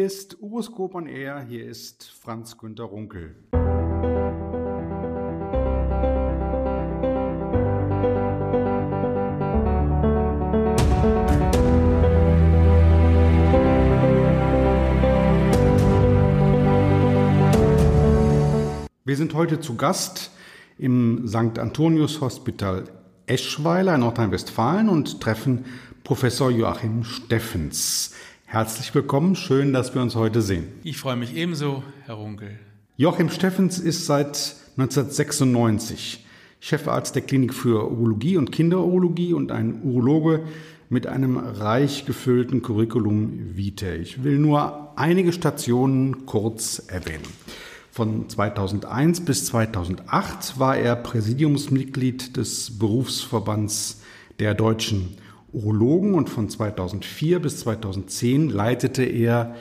Hier ist Uroskop on Air, hier ist Franz Günter Runkel. Wir sind heute zu Gast im St. Antonius Hospital Eschweiler in Nordrhein-Westfalen und treffen Professor Joachim Steffens. Herzlich willkommen, schön, dass wir uns heute sehen. Ich freue mich ebenso, Herr Runkel. Joachim Steffens ist seit 1996 Chefarzt der Klinik für Urologie und Kinderurologie und ein Urologe mit einem reich gefüllten Curriculum vitae. Ich will nur einige Stationen kurz erwähnen. Von 2001 bis 2008 war er Präsidiumsmitglied des Berufsverbands der deutschen Urologen und von 2004 bis 2010 leitete er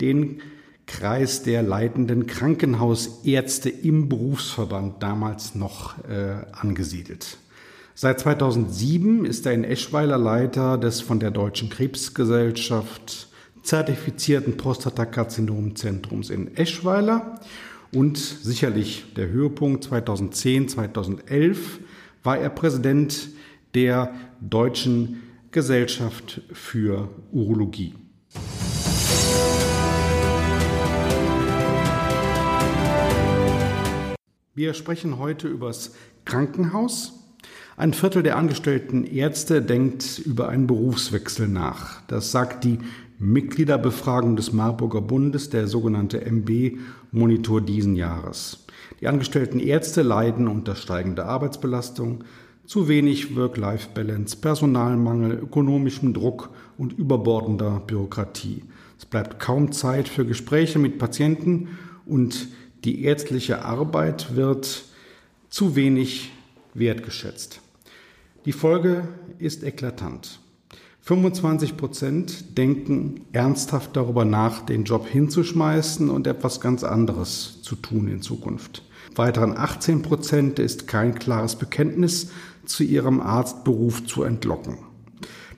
den Kreis der leitenden Krankenhausärzte im Berufsverband, damals noch äh, angesiedelt. Seit 2007 ist er in Eschweiler Leiter des von der Deutschen Krebsgesellschaft zertifizierten Prostatakarzinomzentrums in Eschweiler und sicherlich der Höhepunkt 2010, 2011 war er Präsident der Deutschen Gesellschaft für Urologie. Wir sprechen heute übers Krankenhaus. Ein Viertel der angestellten Ärzte denkt über einen Berufswechsel nach. Das sagt die Mitgliederbefragung des Marburger Bundes, der sogenannte MB-Monitor diesen Jahres. Die angestellten Ärzte leiden unter steigender Arbeitsbelastung, zu wenig Work-Life-Balance, Personalmangel, ökonomischem Druck und überbordender Bürokratie. Es bleibt kaum Zeit für Gespräche mit Patienten und die ärztliche Arbeit wird zu wenig wertgeschätzt. Die Folge ist eklatant. 25 Prozent denken ernsthaft darüber nach, den Job hinzuschmeißen und etwas ganz anderes zu tun in Zukunft. Weiteren 18 Prozent ist kein klares Bekenntnis zu ihrem Arztberuf zu entlocken.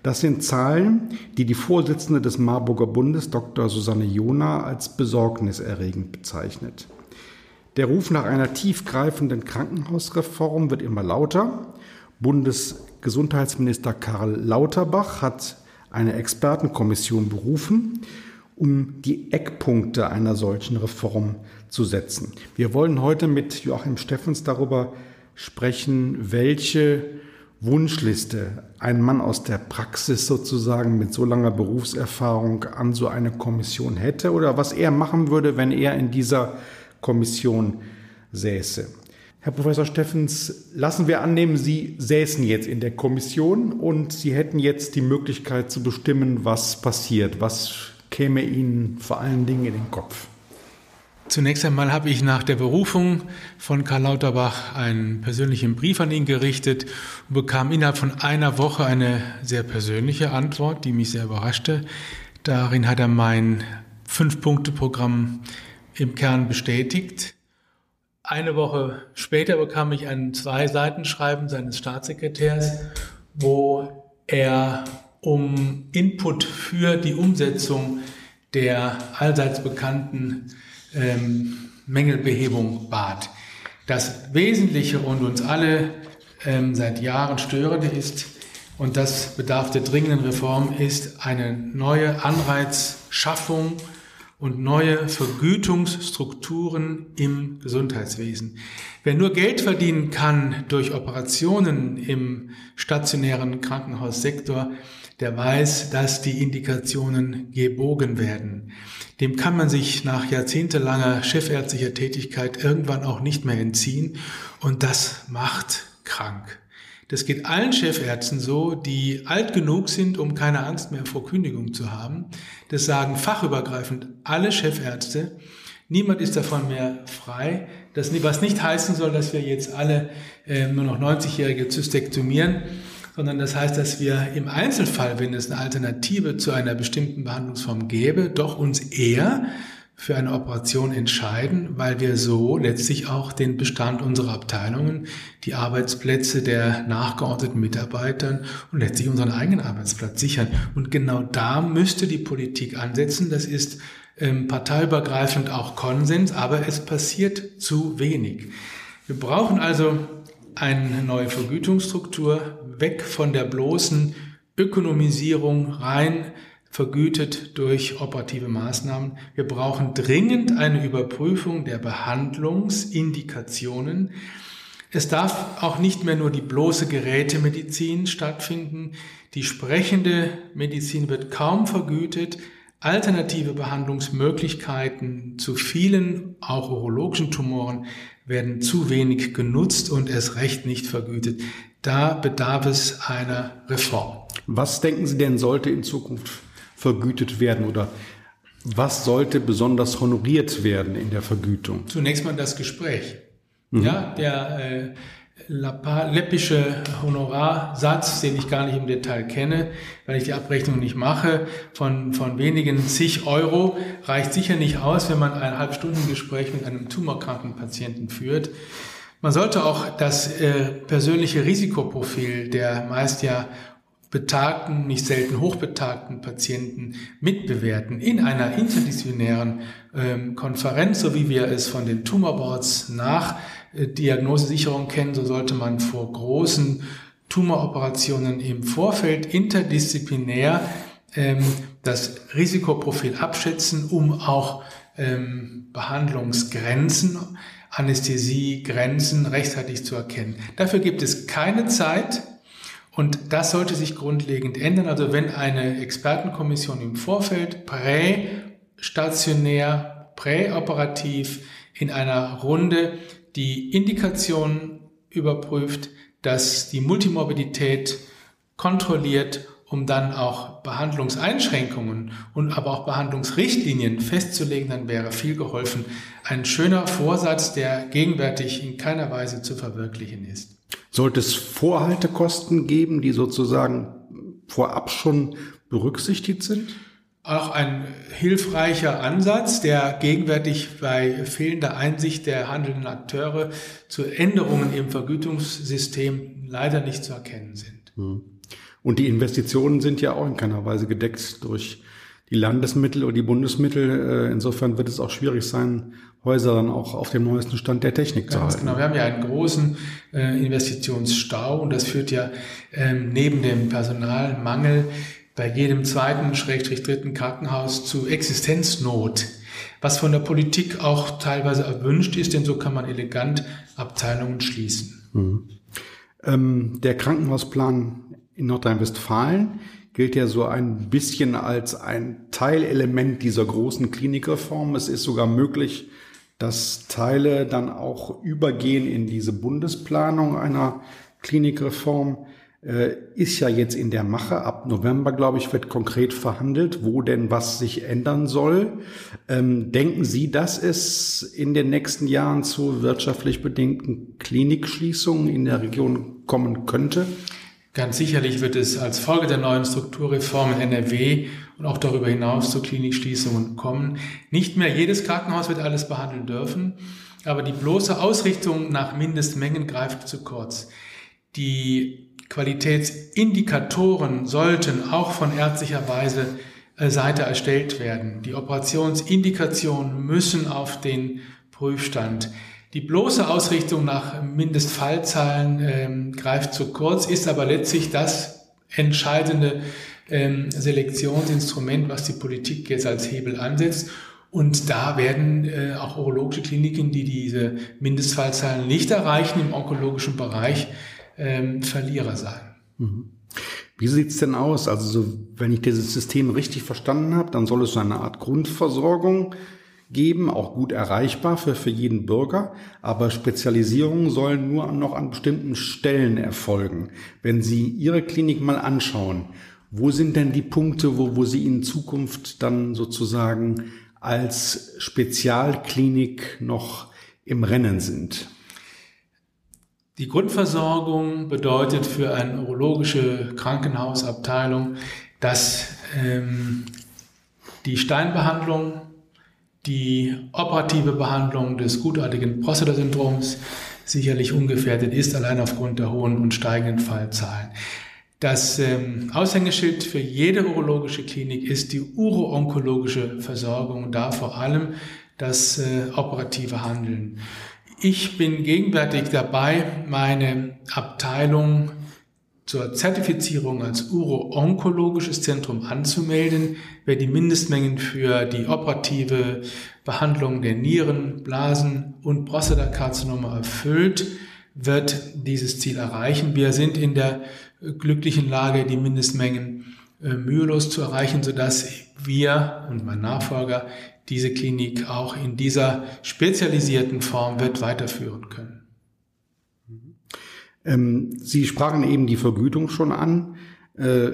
Das sind Zahlen, die die Vorsitzende des Marburger Bundes, Dr. Susanne Jona, als besorgniserregend bezeichnet. Der Ruf nach einer tiefgreifenden Krankenhausreform wird immer lauter. Bundesgesundheitsminister Karl Lauterbach hat eine Expertenkommission berufen, um die Eckpunkte einer solchen Reform zu setzen. Wir wollen heute mit Joachim Steffens darüber sprechen, welche Wunschliste ein Mann aus der Praxis sozusagen mit so langer Berufserfahrung an so eine Kommission hätte oder was er machen würde, wenn er in dieser Kommission säße. Herr Professor Steffens, lassen wir annehmen, Sie säßen jetzt in der Kommission und Sie hätten jetzt die Möglichkeit zu bestimmen, was passiert. Was käme Ihnen vor allen Dingen in den Kopf? Zunächst einmal habe ich nach der Berufung von Karl Lauterbach einen persönlichen Brief an ihn gerichtet und bekam innerhalb von einer Woche eine sehr persönliche Antwort, die mich sehr überraschte. Darin hat er mein Fünf-Punkte-Programm im Kern bestätigt. Eine Woche später bekam ich ein Zwei-Seiten-Schreiben seines Staatssekretärs, wo er um Input für die Umsetzung der allseits bekannten ähm, Mängelbehebung bat. Das Wesentliche und uns alle ähm, seit Jahren störende ist, und das bedarf der dringenden Reform, ist eine neue Anreizschaffung und neue Vergütungsstrukturen im Gesundheitswesen. Wer nur Geld verdienen kann durch Operationen im stationären Krankenhaussektor, der weiß, dass die Indikationen gebogen werden. Dem kann man sich nach jahrzehntelanger chefärztlicher Tätigkeit irgendwann auch nicht mehr entziehen und das macht krank. Das geht allen Chefärzten so, die alt genug sind, um keine Angst mehr vor Kündigung zu haben. Das sagen fachübergreifend alle Chefärzte. Niemand ist davon mehr frei. Das, was nicht heißen soll, dass wir jetzt alle äh, nur noch 90-Jährige zystektomieren, sondern das heißt, dass wir im Einzelfall, wenn es eine Alternative zu einer bestimmten Behandlungsform gäbe, doch uns eher für eine Operation entscheiden, weil wir so letztlich auch den Bestand unserer Abteilungen, die Arbeitsplätze der nachgeordneten Mitarbeitern und letztlich unseren eigenen Arbeitsplatz sichern. Und genau da müsste die Politik ansetzen. Das ist ähm, parteiübergreifend auch Konsens, aber es passiert zu wenig. Wir brauchen also eine neue Vergütungsstruktur, weg von der bloßen Ökonomisierung rein vergütet durch operative Maßnahmen. Wir brauchen dringend eine Überprüfung der Behandlungsindikationen. Es darf auch nicht mehr nur die bloße Gerätemedizin stattfinden. Die sprechende Medizin wird kaum vergütet. Alternative Behandlungsmöglichkeiten zu vielen, auch urologischen Tumoren, werden zu wenig genutzt und erst recht nicht vergütet. Da bedarf es einer Reform. Was denken Sie denn sollte in Zukunft vergütet werden oder was sollte besonders honoriert werden in der Vergütung? Zunächst mal das Gespräch. Mhm. Ja, der äh, läppische Honorarsatz, den ich gar nicht im Detail kenne, weil ich die Abrechnung nicht mache, von, von wenigen zig Euro, reicht sicher nicht aus, wenn man ein Halbstundengespräch mit einem tumorkranken Patienten führt. Man sollte auch das äh, persönliche Risikoprofil der meist ja betagten, nicht selten hochbetagten Patienten mitbewerten in einer interdisziplinären ähm, Konferenz, so wie wir es von den Tumorboards nach äh, Diagnosesicherung kennen, so sollte man vor großen Tumoroperationen im Vorfeld interdisziplinär ähm, das Risikoprofil abschätzen, um auch ähm, Behandlungsgrenzen, Anästhesiegrenzen rechtzeitig zu erkennen. Dafür gibt es keine Zeit, und das sollte sich grundlegend ändern. Also wenn eine Expertenkommission im Vorfeld prästationär, präoperativ in einer Runde die Indikation überprüft, dass die Multimorbidität kontrolliert, um dann auch Behandlungseinschränkungen und aber auch Behandlungsrichtlinien festzulegen, dann wäre viel geholfen. Ein schöner Vorsatz, der gegenwärtig in keiner Weise zu verwirklichen ist. Sollte es Vorhaltekosten geben, die sozusagen vorab schon berücksichtigt sind? Auch ein hilfreicher Ansatz, der gegenwärtig bei fehlender Einsicht der handelnden Akteure zu Änderungen im Vergütungssystem leider nicht zu erkennen sind. Hm. Und die Investitionen sind ja auch in keiner Weise gedeckt durch die Landesmittel oder die Bundesmittel. Äh, insofern wird es auch schwierig sein, Häuser dann auch auf dem neuesten Stand der Technik zu halten. Genau, wir haben ja einen großen äh, Investitionsstau und das führt ja ähm, neben dem Personalmangel bei jedem zweiten, schrägstrich dritten Krankenhaus zu Existenznot, was von der Politik auch teilweise erwünscht ist, denn so kann man elegant Abteilungen schließen. Mhm. Ähm, der Krankenhausplan in Nordrhein-Westfalen gilt ja so ein bisschen als ein Teilelement dieser großen Klinikreform. Es ist sogar möglich, dass Teile dann auch übergehen in diese Bundesplanung einer Klinikreform. Äh, ist ja jetzt in der Mache. Ab November, glaube ich, wird konkret verhandelt, wo denn was sich ändern soll. Ähm, denken Sie, dass es in den nächsten Jahren zu wirtschaftlich bedingten Klinikschließungen in der Region kommen könnte? Ganz sicherlich wird es als Folge der neuen Strukturreform in NRW und auch darüber hinaus zu Klinikschließungen kommen. Nicht mehr jedes Krankenhaus wird alles behandeln dürfen, aber die bloße Ausrichtung nach Mindestmengen greift zu kurz. Die Qualitätsindikatoren sollten auch von ärztlicher Weise äh, Seite erstellt werden. Die Operationsindikationen müssen auf den Prüfstand. Die bloße Ausrichtung nach Mindestfallzahlen ähm, greift zu kurz, ist aber letztlich das entscheidende ähm, Selektionsinstrument, was die Politik jetzt als Hebel ansetzt. Und da werden äh, auch urologische Kliniken, die diese Mindestfallzahlen nicht erreichen im onkologischen Bereich, ähm, Verlierer sein. Mhm. Wie sieht's denn aus? Also so, wenn ich dieses System richtig verstanden habe, dann soll es so eine Art Grundversorgung geben, auch gut erreichbar für, für jeden Bürger, aber Spezialisierungen sollen nur noch an bestimmten Stellen erfolgen. Wenn Sie Ihre Klinik mal anschauen, wo sind denn die Punkte, wo, wo Sie in Zukunft dann sozusagen als Spezialklinik noch im Rennen sind? Die Grundversorgung bedeutet für eine urologische Krankenhausabteilung, dass ähm, die Steinbehandlung die operative Behandlung des gutartigen Prostata-Syndroms sicherlich ungefährdet ist, allein aufgrund der hohen und steigenden Fallzahlen. Das ähm, Aushängeschild für jede urologische Klinik ist die uroonkologische Versorgung, da vor allem das äh, operative Handeln. Ich bin gegenwärtig dabei, meine Abteilung zur Zertifizierung als uro-onkologisches Zentrum anzumelden. Wer die Mindestmengen für die operative Behandlung der Nieren, Blasen und Prostatakarzinome erfüllt, wird dieses Ziel erreichen. Wir sind in der glücklichen Lage, die Mindestmengen äh, mühelos zu erreichen, sodass wir und mein Nachfolger diese Klinik auch in dieser spezialisierten Form wird weiterführen können. Ähm, Sie sprachen eben die Vergütung schon an. Äh,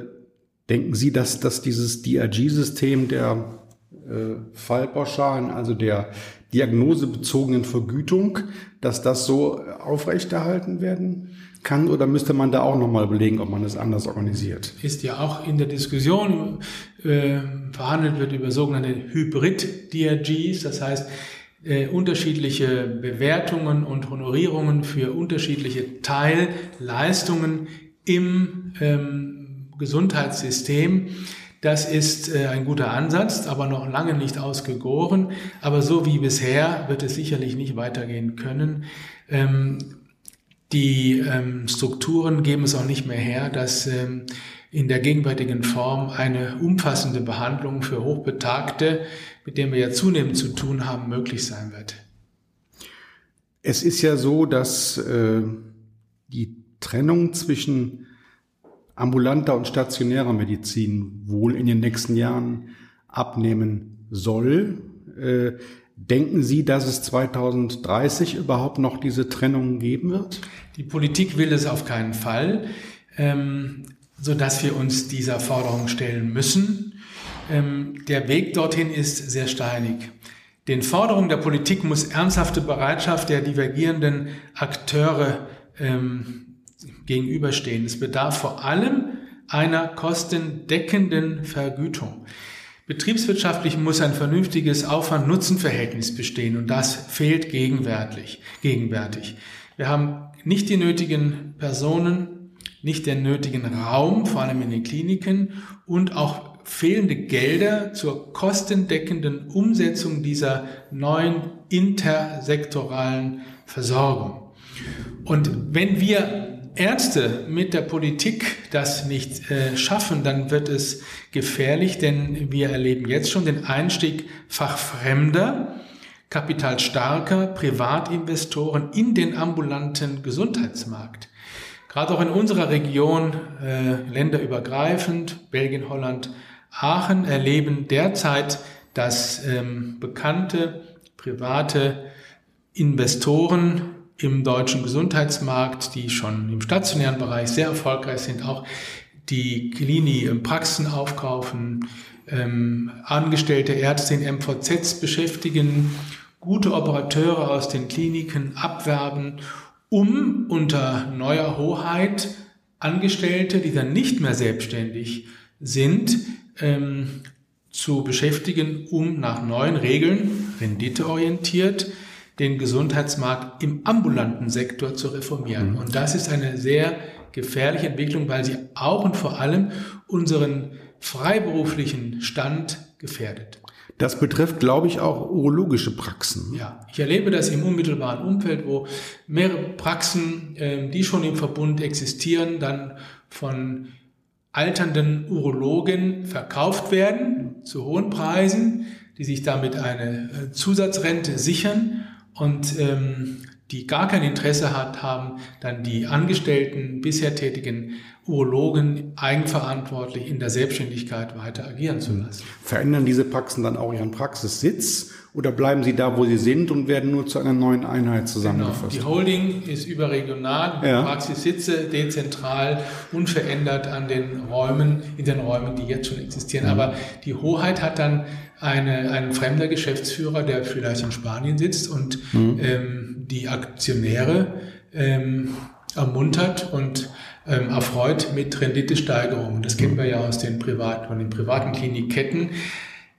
denken Sie, dass, dass dieses DRG-System der äh, Fallpauschalen, also der diagnosebezogenen Vergütung, dass das so aufrechterhalten werden kann oder müsste man da auch nochmal überlegen, ob man das anders organisiert? Ist ja auch in der Diskussion äh, verhandelt wird über sogenannte Hybrid-DRGs, das heißt äh, unterschiedliche Bewertungen und Honorierungen für unterschiedliche Teilleistungen im ähm, Gesundheitssystem. Das ist äh, ein guter Ansatz, aber noch lange nicht ausgegoren. Aber so wie bisher wird es sicherlich nicht weitergehen können. Ähm, die ähm, Strukturen geben es auch nicht mehr her, dass ähm, in der gegenwärtigen Form eine umfassende Behandlung für Hochbetagte, mit denen wir ja zunehmend zu tun haben, möglich sein wird. Es ist ja so, dass äh, die Trennung zwischen ambulanter und stationärer Medizin wohl in den nächsten Jahren abnehmen soll. Äh, denken Sie, dass es 2030 überhaupt noch diese Trennung geben wird? Die Politik will es auf keinen Fall. Ähm, so dass wir uns dieser Forderung stellen müssen. Ähm, der Weg dorthin ist sehr steinig. Den Forderungen der Politik muss ernsthafte Bereitschaft der divergierenden Akteure ähm, gegenüberstehen. Es bedarf vor allem einer kostendeckenden Vergütung. Betriebswirtschaftlich muss ein vernünftiges Aufwand-Nutzen-Verhältnis bestehen und das fehlt gegenwärtig. gegenwärtig. Wir haben nicht die nötigen Personen, nicht den nötigen Raum, vor allem in den Kliniken, und auch fehlende Gelder zur kostendeckenden Umsetzung dieser neuen intersektoralen Versorgung. Und wenn wir Ärzte mit der Politik das nicht äh, schaffen, dann wird es gefährlich, denn wir erleben jetzt schon den Einstieg fachfremder, kapitalstarker Privatinvestoren in den ambulanten Gesundheitsmarkt. Gerade auch in unserer Region, äh, länderübergreifend, Belgien, Holland, Aachen, erleben derzeit, dass ähm, bekannte private Investoren im deutschen Gesundheitsmarkt, die schon im stationären Bereich sehr erfolgreich sind, auch die Klini-Praxen aufkaufen, ähm, angestellte Ärzte in MVZs beschäftigen, gute Operateure aus den Kliniken abwerben um unter neuer Hoheit Angestellte, die dann nicht mehr selbstständig sind, ähm, zu beschäftigen, um nach neuen Regeln, renditeorientiert, den Gesundheitsmarkt im ambulanten Sektor zu reformieren. Mhm. Und das ist eine sehr gefährliche Entwicklung, weil sie auch und vor allem unseren freiberuflichen Stand gefährdet. Das betrifft, glaube ich, auch urologische Praxen. Ja, ich erlebe das im unmittelbaren Umfeld, wo mehrere Praxen, ähm, die schon im Verbund existieren, dann von alternden Urologen verkauft werden zu hohen Preisen, die sich damit eine äh, Zusatzrente sichern und ähm, die gar kein Interesse hat, haben dann die Angestellten, bisher tätigen Urologen eigenverantwortlich in der Selbstständigkeit weiter agieren zu lassen. Verändern diese Praxen dann auch ihren Praxissitz oder bleiben sie da, wo sie sind und werden nur zu einer neuen Einheit zusammengefasst? Genau. Die Holding ist überregional, ja. Praxissitze dezentral, unverändert an den Räumen, in den Räumen, die jetzt schon existieren. Mhm. Aber die Hoheit hat dann eine, ein fremder Geschäftsführer, der vielleicht in Spanien sitzt und mhm. ähm, die Aktionäre ähm, ermuntert und ähm, erfreut mit Renditesteigerungen. Das kennen wir ja aus den privaten, von den privaten Klinikketten.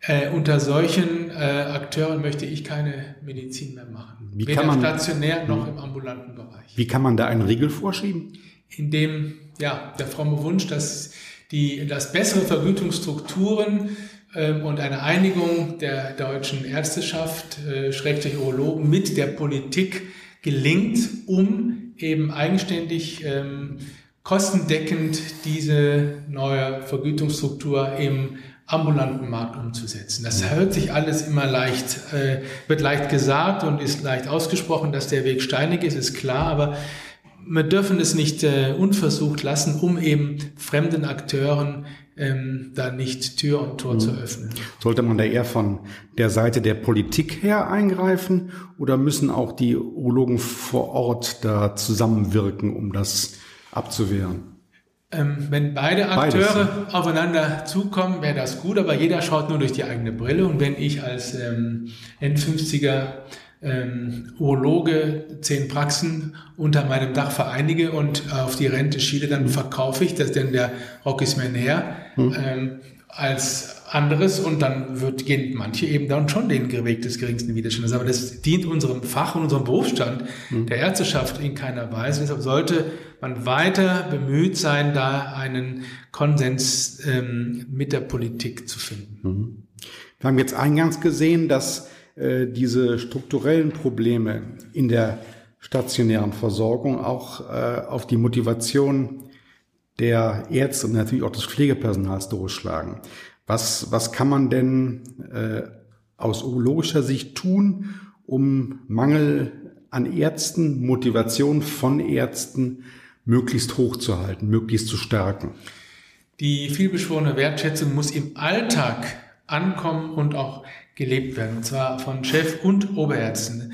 Äh, unter solchen äh, Akteuren möchte ich keine Medizin mehr machen. Wie Weder kann man, stationär noch im ambulanten Bereich. Wie kann man da einen Riegel vorschieben? Indem, ja, der fromme Wunsch, dass die, dass bessere Vergütungsstrukturen ähm, und eine Einigung der deutschen Ärzteschaft, äh, Schrägstrich Urologen mit der Politik gelingt, um eben eigenständig ähm, kostendeckend diese neue Vergütungsstruktur im ambulanten Markt umzusetzen. Das hört sich alles immer leicht, äh, wird leicht gesagt und ist leicht ausgesprochen, dass der Weg steinig ist, ist klar, aber wir dürfen es nicht äh, unversucht lassen, um eben fremden Akteuren ähm, da nicht Tür und Tor mhm. zu öffnen. Sollte man da eher von der Seite der Politik her eingreifen oder müssen auch die Urologen vor Ort da zusammenwirken, um das abzuwehren? Ähm, wenn beide Akteure Beides. aufeinander zukommen, wäre das gut, aber jeder schaut nur durch die eigene Brille. Und wenn ich als ähm, N50er ähm, Urologe zehn Praxen unter meinem Dach vereinige und auf die Rente schiele, dann verkaufe ich das, denn der Rock ist mir näher, hm. ähm, als anderes und dann wird, gehen manche eben dann schon den Weg des geringsten Widerstandes. Aber das dient unserem Fach und unserem Berufsstand mhm. der Ärzteschaft in keiner Weise. Deshalb sollte man weiter bemüht sein, da einen Konsens ähm, mit der Politik zu finden. Mhm. Wir haben jetzt eingangs gesehen, dass äh, diese strukturellen Probleme in der stationären Versorgung auch äh, auf die Motivation der Ärzte und natürlich auch des Pflegepersonals durchschlagen. Was, was kann man denn äh, aus urologischer Sicht tun, um Mangel an Ärzten, Motivation von Ärzten möglichst hoch zu halten, möglichst zu stärken? Die vielbeschworene Wertschätzung muss im Alltag ankommen und auch gelebt werden, und zwar von Chef und Oberärzten.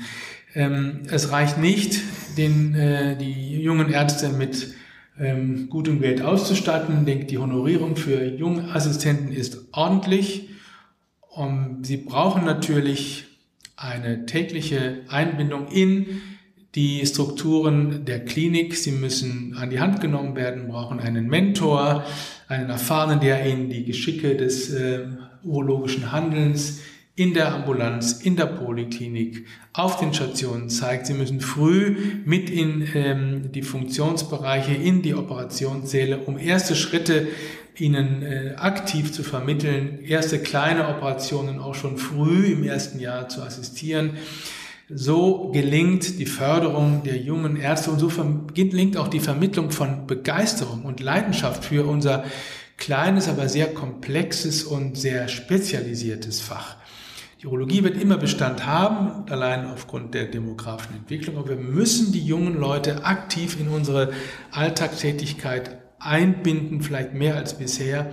Ähm, es reicht nicht, den, äh, die jungen Ärzte mit ähm, gutem Geld auszustatten. Ich denke, die Honorierung für Jungassistenten ist ordentlich. Und sie brauchen natürlich eine tägliche Einbindung in die Strukturen der Klinik. Sie müssen an die Hand genommen werden, brauchen einen Mentor, einen Erfahrenen, der ihnen die Geschicke des äh, urologischen Handelns in der Ambulanz, in der Poliklinik, auf den Stationen zeigt. Sie müssen früh mit in ähm, die Funktionsbereiche, in die Operationssäle, um erste Schritte ihnen äh, aktiv zu vermitteln, erste kleine Operationen auch schon früh im ersten Jahr zu assistieren. So gelingt die Förderung der jungen Ärzte und so gelingt auch die Vermittlung von Begeisterung und Leidenschaft für unser kleines, aber sehr komplexes und sehr spezialisiertes Fach. Die Urologie wird immer Bestand haben, allein aufgrund der demografischen Entwicklung. Aber wir müssen die jungen Leute aktiv in unsere Alltagstätigkeit einbinden, vielleicht mehr als bisher.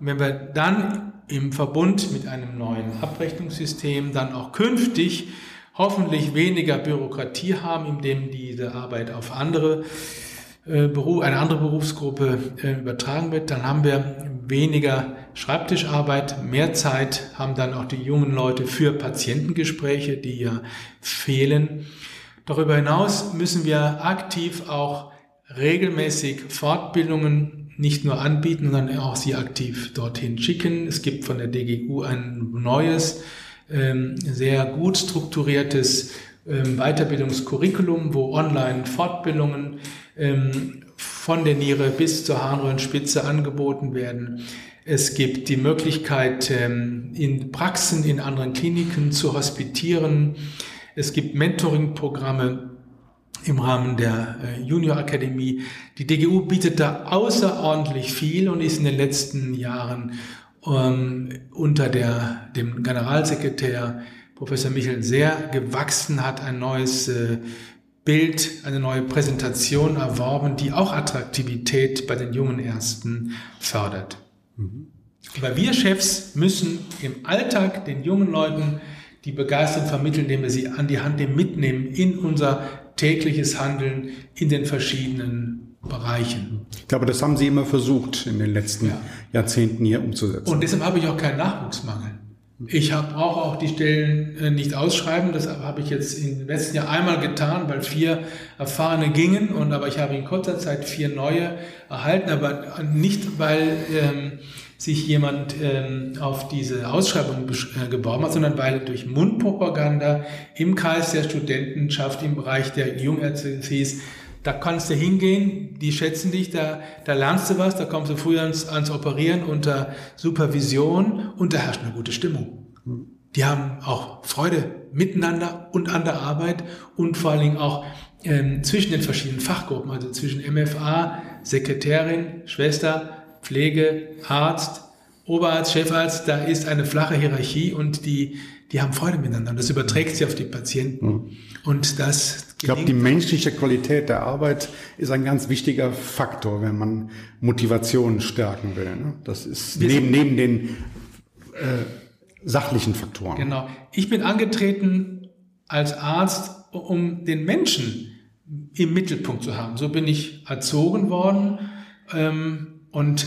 Und wenn wir dann im Verbund mit einem neuen Abrechnungssystem dann auch künftig hoffentlich weniger Bürokratie haben, indem diese Arbeit auf andere äh, eine andere Berufsgruppe äh, übertragen wird, dann haben wir weniger Schreibtischarbeit, mehr Zeit haben dann auch die jungen Leute für Patientengespräche, die ja fehlen. Darüber hinaus müssen wir aktiv auch regelmäßig Fortbildungen nicht nur anbieten, sondern auch sie aktiv dorthin schicken. Es gibt von der DGU ein neues, ähm, sehr gut strukturiertes ähm, Weiterbildungskurriculum, wo online Fortbildungen ähm, von der Niere bis zur Harnröhrenspitze angeboten werden. Es gibt die Möglichkeit, ähm, in Praxen in anderen Kliniken zu hospitieren. Es gibt Mentoring-Programme im Rahmen der äh, Junior Akademie. Die DGU bietet da außerordentlich viel und ist in den letzten Jahren ähm, unter der, dem Generalsekretär Professor Michel sehr gewachsen, hat ein neues äh, Bild, eine neue Präsentation erworben, die auch Attraktivität bei den jungen Ärzten fördert. Mhm. Aber wir Chefs müssen im Alltag den jungen Leuten die Begeisterung vermitteln, indem wir sie an die Hand mitnehmen in unser tägliches Handeln in den verschiedenen Bereichen. Ich glaube, das haben Sie immer versucht, in den letzten ja. Jahrzehnten hier umzusetzen. Und deshalb habe ich auch keinen Nachwuchsmangel. Ich brauche auch die Stellen äh, nicht ausschreiben. Das habe ich jetzt im letzten Jahr einmal getan, weil vier Erfahrene gingen. Und aber ich habe in kurzer Zeit vier neue erhalten, aber nicht weil ähm, sich jemand ähm, auf diese Ausschreibung äh, geworben hat, sondern weil durch Mundpropaganda im Kreis der Studentenschaft im Bereich der Jungärzte da kannst du hingehen, die schätzen dich, da, da lernst du was, da kommst du früher ans, ans Operieren unter Supervision und da herrscht eine gute Stimmung. Die haben auch Freude miteinander und an der Arbeit und vor allen Dingen auch ähm, zwischen den verschiedenen Fachgruppen, also zwischen MFA, Sekretärin, Schwester, Pflege, Arzt, Oberarzt, Chefarzt, da ist eine flache Hierarchie und die, die haben Freude miteinander. Das überträgt sich auf die Patienten. Mhm. Und das. Ich glaube, die menschliche Qualität der Arbeit ist ein ganz wichtiger Faktor, wenn man Motivation stärken will. Ne? Das ist neben, neben den äh, sachlichen Faktoren. Genau. Ich bin angetreten als Arzt, um den Menschen im Mittelpunkt zu haben. So bin ich erzogen worden. Ähm, und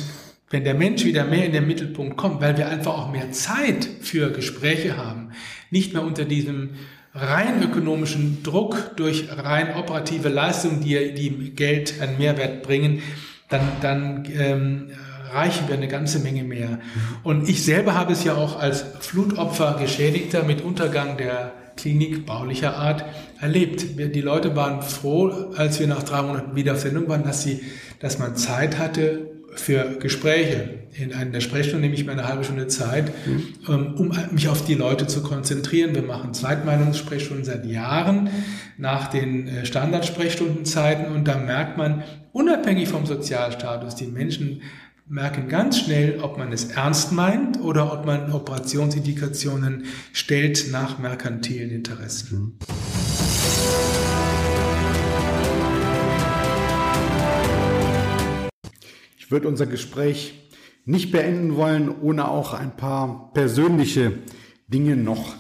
wenn der Mensch wieder mehr in den Mittelpunkt kommt, weil wir einfach auch mehr Zeit für Gespräche haben, nicht mehr unter diesem rein ökonomischen Druck durch rein operative Leistungen, die, die Geld einen Mehrwert bringen, dann, dann ähm, erreichen wir eine ganze Menge mehr. Und ich selber habe es ja auch als Flutopfer Geschädigter mit Untergang der Klinik baulicher Art erlebt. Die Leute waren froh, als wir nach drei Monaten wieder auf Sendung waren, dass sie, dass man Zeit hatte, für Gespräche. In einer Sprechstunde nehme ich mir eine halbe Stunde Zeit, mhm. um mich auf die Leute zu konzentrieren. Wir machen Zweitmeinungssprechstunden seit Jahren nach den äh, Standardsprechstundenzeiten und da merkt man, unabhängig vom Sozialstatus, die Menschen merken ganz schnell, ob man es ernst meint oder ob man Operationsindikationen stellt nach merkantilen Interessen. Mhm. Ich würde unser Gespräch nicht beenden wollen, ohne auch ein paar persönliche Dinge noch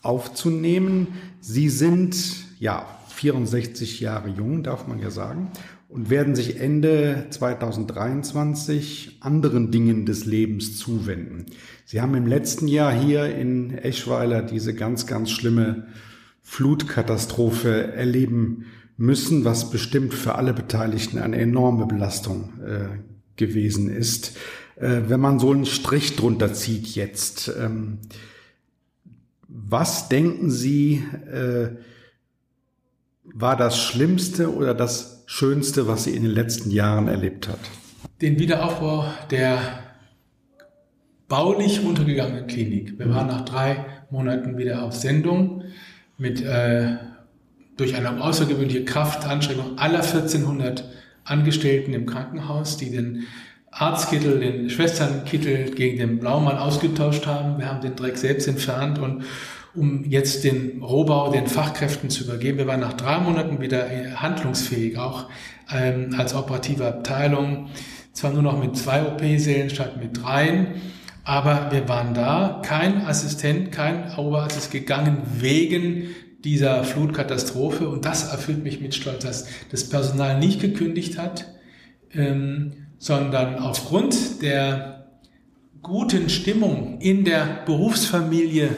aufzunehmen. Sie sind ja 64 Jahre jung, darf man ja sagen, und werden sich Ende 2023 anderen Dingen des Lebens zuwenden. Sie haben im letzten Jahr hier in Eschweiler diese ganz, ganz schlimme Flutkatastrophe erleben müssen, was bestimmt für alle Beteiligten eine enorme Belastung äh, gewesen ist. Äh, wenn man so einen Strich drunter zieht jetzt, ähm, was denken Sie, äh, war das Schlimmste oder das Schönste, was Sie in den letzten Jahren erlebt hat? Den Wiederaufbau der baulich untergegangenen Klinik. Wir waren nach drei Monaten wieder auf Sendung mit äh, durch eine außergewöhnliche Kraftanstrengung aller 1400 Angestellten im Krankenhaus, die den Arztkittel, den Schwesternkittel gegen den Blaumann ausgetauscht haben. Wir haben den Dreck selbst entfernt und um jetzt den Rohbau den Fachkräften zu übergeben. Wir waren nach drei Monaten wieder handlungsfähig, auch ähm, als operative Abteilung. Zwar nur noch mit zwei OP-Sälen statt mit dreien, aber wir waren da. Kein Assistent, kein Oberarzt ist gegangen wegen dieser Flutkatastrophe. Und das erfüllt mich mit Stolz, dass das Personal nicht gekündigt hat, ähm, sondern aufgrund der guten Stimmung in der Berufsfamilie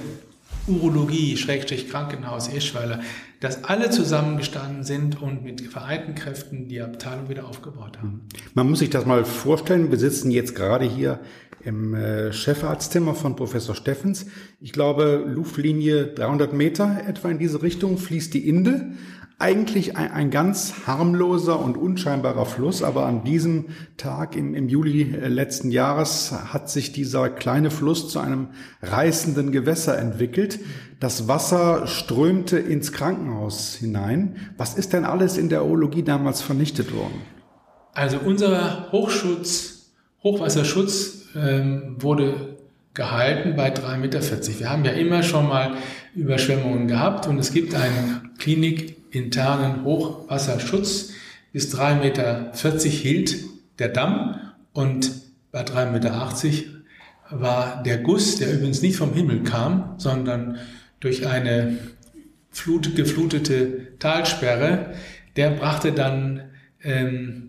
Urologie, Schrägstrich Krankenhaus Eschweiler, dass alle zusammengestanden sind und mit vereinten Kräften die Abteilung wieder aufgebaut haben. Man muss sich das mal vorstellen. Wir sitzen jetzt gerade hier im äh, Chefarztzimmer von Professor Steffens. Ich glaube, Luftlinie 300 Meter etwa in diese Richtung fließt die Inde. Eigentlich ein, ein ganz harmloser und unscheinbarer Fluss, aber an diesem Tag im, im Juli äh, letzten Jahres hat sich dieser kleine Fluss zu einem reißenden Gewässer entwickelt. Das Wasser strömte ins Krankenhaus hinein. Was ist denn alles in der Urologie damals vernichtet worden? Also unser Hochschutz, Hochwasserschutz ähm, wurde gehalten bei 3,40 Meter. Wir haben ja immer schon mal Überschwemmungen gehabt und es gibt einen klinikinternen Hochwasserschutz. Bis 3,40 Meter hielt der Damm und bei 3,80 Meter war der Guss, der übrigens nicht vom Himmel kam, sondern durch eine Flut, geflutete Talsperre, der brachte dann ähm,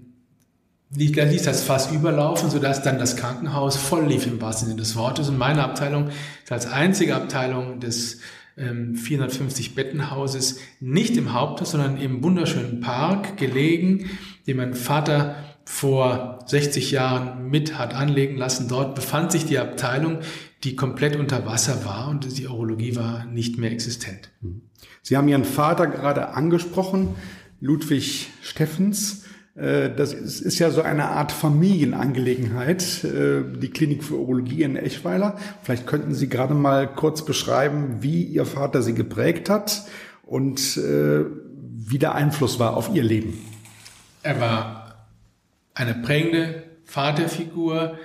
da ließ das Fass überlaufen, sodass dann das Krankenhaus voll lief im wahrsten Sinne des Wortes. Und meine Abteilung ist als einzige Abteilung des ähm, 450 Bettenhauses nicht im Haupthaus, sondern im wunderschönen Park gelegen, den mein Vater vor 60 Jahren mit hat anlegen lassen. Dort befand sich die Abteilung, die komplett unter Wasser war und die Urologie war nicht mehr existent. Sie haben Ihren Vater gerade angesprochen, Ludwig Steffens. Äh, das ist ja so eine Art Familienangelegenheit, äh, die Klinik für Urologie in Eschweiler. Vielleicht könnten Sie gerade mal kurz beschreiben, wie Ihr Vater Sie geprägt hat und äh, wie der Einfluss war auf Ihr Leben. Er war eine prägende Vaterfigur,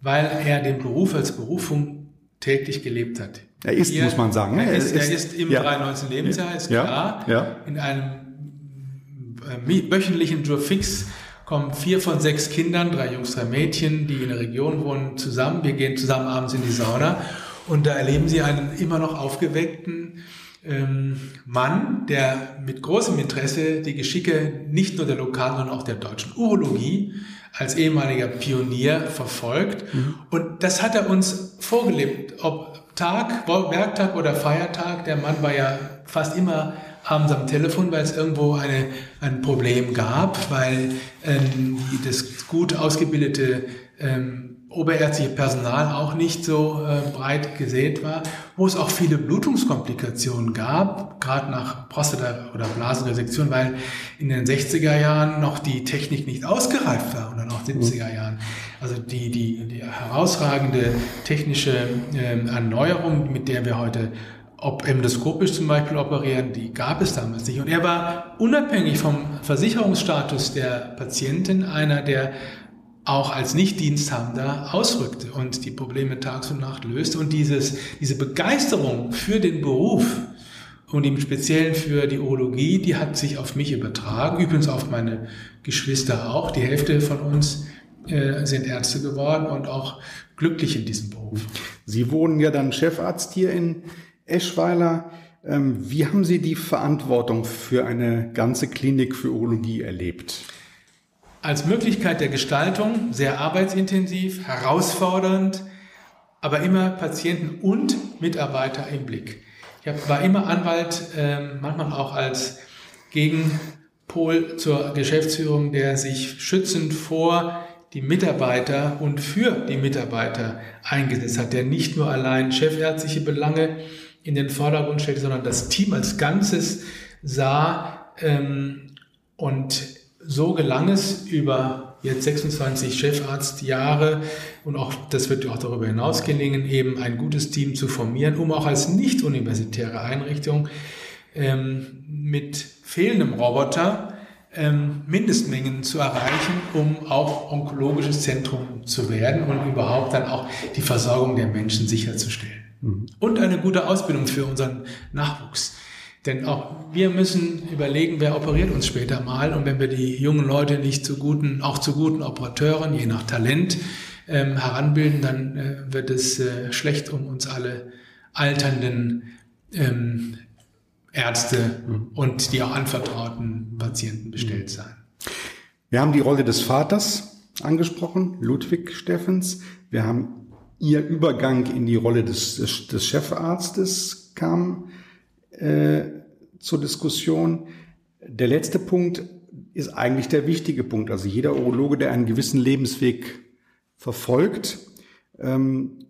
weil er den Beruf als Berufung täglich gelebt hat. Er ist, Hier, muss man sagen. Er, er, ist, er ist, im ja. 93. Lebensjahr, ist ja. klar. Ja. In einem wöchentlichen Jour fix kommen vier von sechs Kindern, drei Jungs, drei Mädchen, die in der Region wohnen, zusammen. Wir gehen zusammen abends in die Sauna und da erleben sie einen immer noch aufgeweckten ähm, Mann, der mit großem Interesse die Geschicke nicht nur der lokalen, sondern auch der deutschen Urologie als ehemaliger Pionier verfolgt. Mhm. Und das hat er uns vorgelebt, ob Tag, Werktag oder Feiertag. Der Mann war ja fast immer abends am Telefon, weil es irgendwo eine, ein Problem gab, weil ähm, das gut ausgebildete ähm, oberärztliche Personal auch nicht so äh, breit gesät war, wo es auch viele Blutungskomplikationen gab, gerade nach Prostata- oder Blasenresektion, weil in den 60er Jahren noch die Technik nicht ausgereift war und dann auch 70er Jahren. Also die, die, die herausragende technische äh, Erneuerung, mit der wir heute ob endoskopisch zum Beispiel operieren, die gab es damals nicht. Und er war unabhängig vom Versicherungsstatus der Patientin einer, der auch als Nichtdiensthabender ausrückte und die Probleme tags und Nacht löste. Und dieses, diese Begeisterung für den Beruf und im Speziellen für die Urologie, die hat sich auf mich übertragen, übrigens auf meine Geschwister auch. Die Hälfte von uns äh, sind Ärzte geworden und auch glücklich in diesem Beruf. Sie wohnen ja dann Chefarzt hier in Eschweiler. Ähm, wie haben Sie die Verantwortung für eine ganze Klinik für Urologie erlebt? als Möglichkeit der Gestaltung sehr arbeitsintensiv, herausfordernd, aber immer Patienten und Mitarbeiter im Blick. Ich war immer Anwalt, ähm, manchmal auch als Gegenpol zur Geschäftsführung, der sich schützend vor die Mitarbeiter und für die Mitarbeiter eingesetzt hat, der nicht nur allein chefärztliche Belange in den Vordergrund stellte, sondern das Team als Ganzes sah ähm, und so gelang es über jetzt 26 Chefarztjahre und auch das wird auch darüber hinaus gelingen, eben ein gutes Team zu formieren, um auch als nicht universitäre Einrichtung ähm, mit fehlendem Roboter ähm, Mindestmengen zu erreichen, um auch onkologisches Zentrum zu werden und überhaupt dann auch die Versorgung der Menschen sicherzustellen. Mhm. Und eine gute Ausbildung für unseren Nachwuchs. Denn auch wir müssen überlegen, wer operiert uns später mal. Und wenn wir die jungen Leute nicht zu guten, auch zu guten Operateuren, je nach Talent, ähm, heranbilden, dann äh, wird es äh, schlecht um uns alle alternden ähm, Ärzte mhm. und die auch anvertrauten Patienten bestellt mhm. sein. Wir haben die Rolle des Vaters angesprochen, Ludwig Steffens. Wir haben Ihr Übergang in die Rolle des, des, des Chefarztes kam äh, zur Diskussion. Der letzte Punkt ist eigentlich der wichtige Punkt. Also jeder Urologe, der einen gewissen Lebensweg verfolgt, ähm,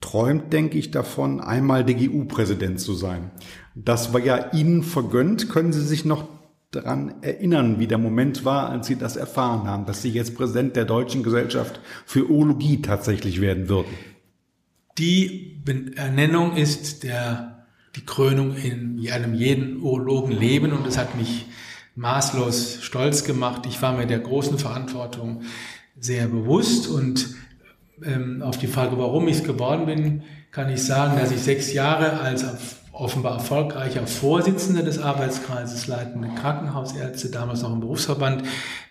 träumt, denke ich, davon, einmal DGU-Präsident zu sein. Das war ja Ihnen vergönnt. Können Sie sich noch daran erinnern, wie der Moment war, als Sie das erfahren haben, dass Sie jetzt Präsident der Deutschen Gesellschaft für Urologie tatsächlich werden würden? Die Ernennung ist der die Krönung in einem jeden Urologen Leben und es hat mich maßlos stolz gemacht. Ich war mir der großen Verantwortung sehr bewusst und ähm, auf die Frage, warum ich es geworden bin, kann ich sagen, dass ich sechs Jahre als offenbar erfolgreicher Vorsitzender des Arbeitskreises leitende Krankenhausärzte, damals noch im Berufsverband,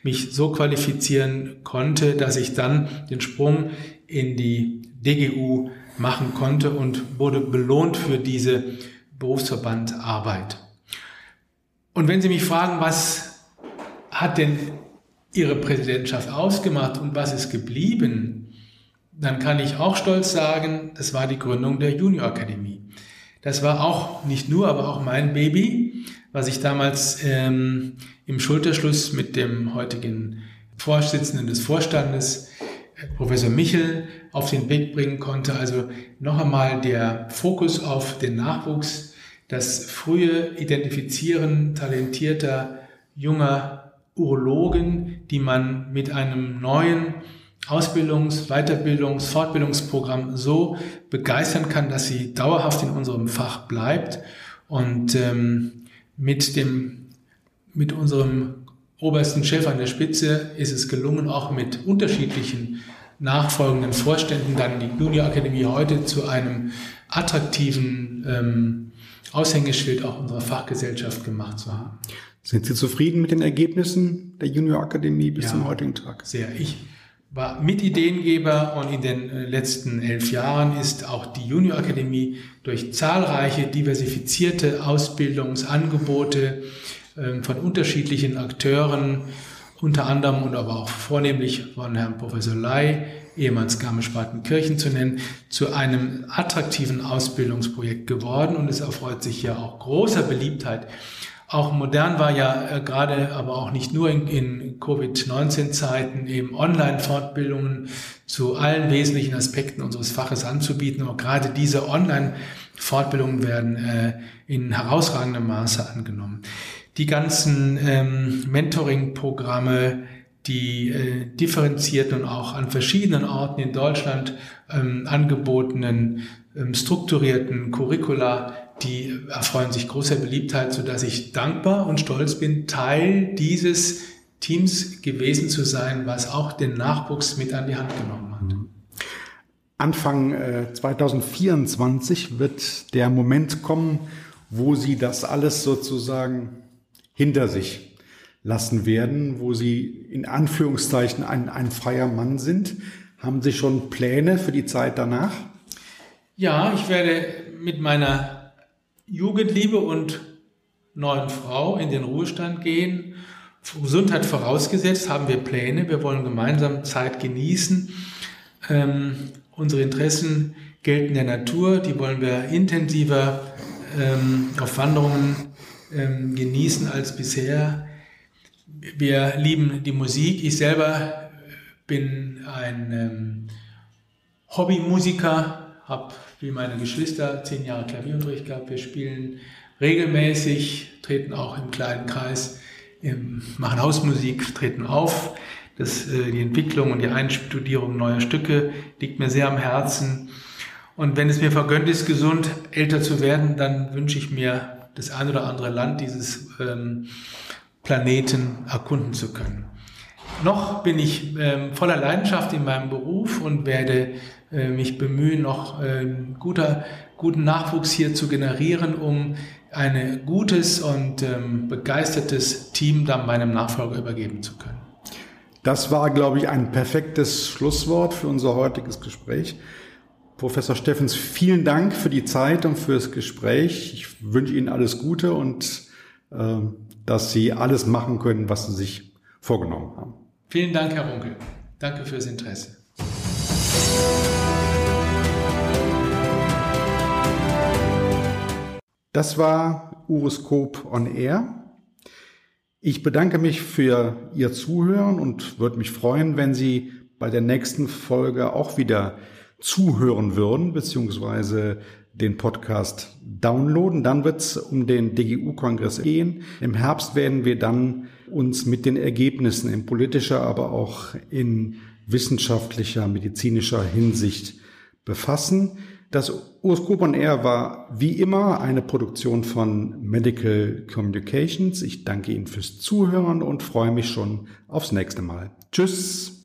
mich so qualifizieren konnte, dass ich dann den Sprung in die DGU machen konnte und wurde belohnt für diese Berufsverband Arbeit. Und wenn Sie mich fragen, was hat denn Ihre Präsidentschaft ausgemacht und was ist geblieben, dann kann ich auch stolz sagen, das war die Gründung der Junior Akademie. Das war auch nicht nur, aber auch mein Baby, was ich damals ähm, im Schulterschluss mit dem heutigen Vorsitzenden des Vorstandes, Professor Michel, auf den Weg bringen konnte. Also noch einmal der Fokus auf den Nachwuchs, das frühe Identifizieren talentierter junger Urologen, die man mit einem neuen Ausbildungs-, Weiterbildungs-, Fortbildungsprogramm so begeistern kann, dass sie dauerhaft in unserem Fach bleibt und ähm, mit dem, mit unserem obersten Chef an der Spitze ist es gelungen, auch mit unterschiedlichen nachfolgenden Vorständen dann die Junior Akademie heute zu einem attraktiven ähm, Aushängeschild auch unserer Fachgesellschaft gemacht zu haben. Sind Sie zufrieden mit den Ergebnissen der Junior Akademie bis ja, zum heutigen Tag? Sehr. Ich war Mitideengeber und in den äh, letzten elf Jahren ist auch die Junior Akademie durch zahlreiche diversifizierte Ausbildungsangebote ähm, von unterschiedlichen Akteuren, unter anderem und aber auch vornehmlich von Herrn Professor Ley, ehemals Garmisch-Partenkirchen zu nennen, zu einem attraktiven Ausbildungsprojekt geworden und es erfreut sich ja auch großer Beliebtheit. Auch modern war ja äh, gerade, aber auch nicht nur in, in Covid-19-Zeiten eben Online-Fortbildungen zu allen wesentlichen Aspekten unseres Faches anzubieten. Und gerade diese Online-Fortbildungen werden äh, in herausragendem Maße angenommen die ganzen ähm, Mentoring-Programme, die äh, differenzierten und auch an verschiedenen Orten in Deutschland ähm, angebotenen ähm, strukturierten Curricula, die erfreuen sich großer Beliebtheit, so dass ich dankbar und stolz bin, Teil dieses Teams gewesen zu sein, was auch den Nachwuchs mit an die Hand genommen hat. Anfang äh, 2024 wird der Moment kommen, wo Sie das alles sozusagen hinter sich lassen werden, wo Sie in Anführungszeichen ein, ein freier Mann sind. Haben Sie schon Pläne für die Zeit danach? Ja, ich werde mit meiner Jugendliebe und neuen Frau in den Ruhestand gehen. Gesundheit vorausgesetzt haben wir Pläne. Wir wollen gemeinsam Zeit genießen. Ähm, unsere Interessen gelten der Natur. Die wollen wir intensiver ähm, auf Wanderungen ähm, genießen als bisher. Wir lieben die Musik. Ich selber bin ein ähm, Hobbymusiker, habe wie meine Geschwister zehn Jahre Klavierunterricht gehabt. Wir spielen regelmäßig, treten auch im kleinen Kreis, machen Hausmusik, treten auf. Das, äh, die Entwicklung und die Einstudierung neuer Stücke liegt mir sehr am Herzen. Und wenn es mir vergönnt ist, gesund älter zu werden, dann wünsche ich mir das ein oder andere Land dieses ähm, Planeten erkunden zu können. Noch bin ich ähm, voller Leidenschaft in meinem Beruf und werde mich bemühen, noch äh, guter, guten Nachwuchs hier zu generieren, um ein gutes und ähm, begeistertes Team dann meinem Nachfolger übergeben zu können. Das war, glaube ich, ein perfektes Schlusswort für unser heutiges Gespräch. Professor Steffens, vielen Dank für die Zeit und fürs Gespräch. Ich wünsche Ihnen alles Gute und äh, dass Sie alles machen können, was Sie sich vorgenommen haben. Vielen Dank, Herr Runkel. Danke fürs Interesse. Das war Uroskop on Air. Ich bedanke mich für Ihr Zuhören und würde mich freuen, wenn Sie bei der nächsten Folge auch wieder zuhören würden, beziehungsweise den Podcast downloaden. Dann wird es um den DGU-Kongress gehen. Im Herbst werden wir dann uns mit den Ergebnissen in politischer, aber auch in wissenschaftlicher, medizinischer Hinsicht befassen. Das Urskop on Air war wie immer eine Produktion von Medical Communications. Ich danke Ihnen fürs Zuhören und freue mich schon aufs nächste Mal. Tschüss!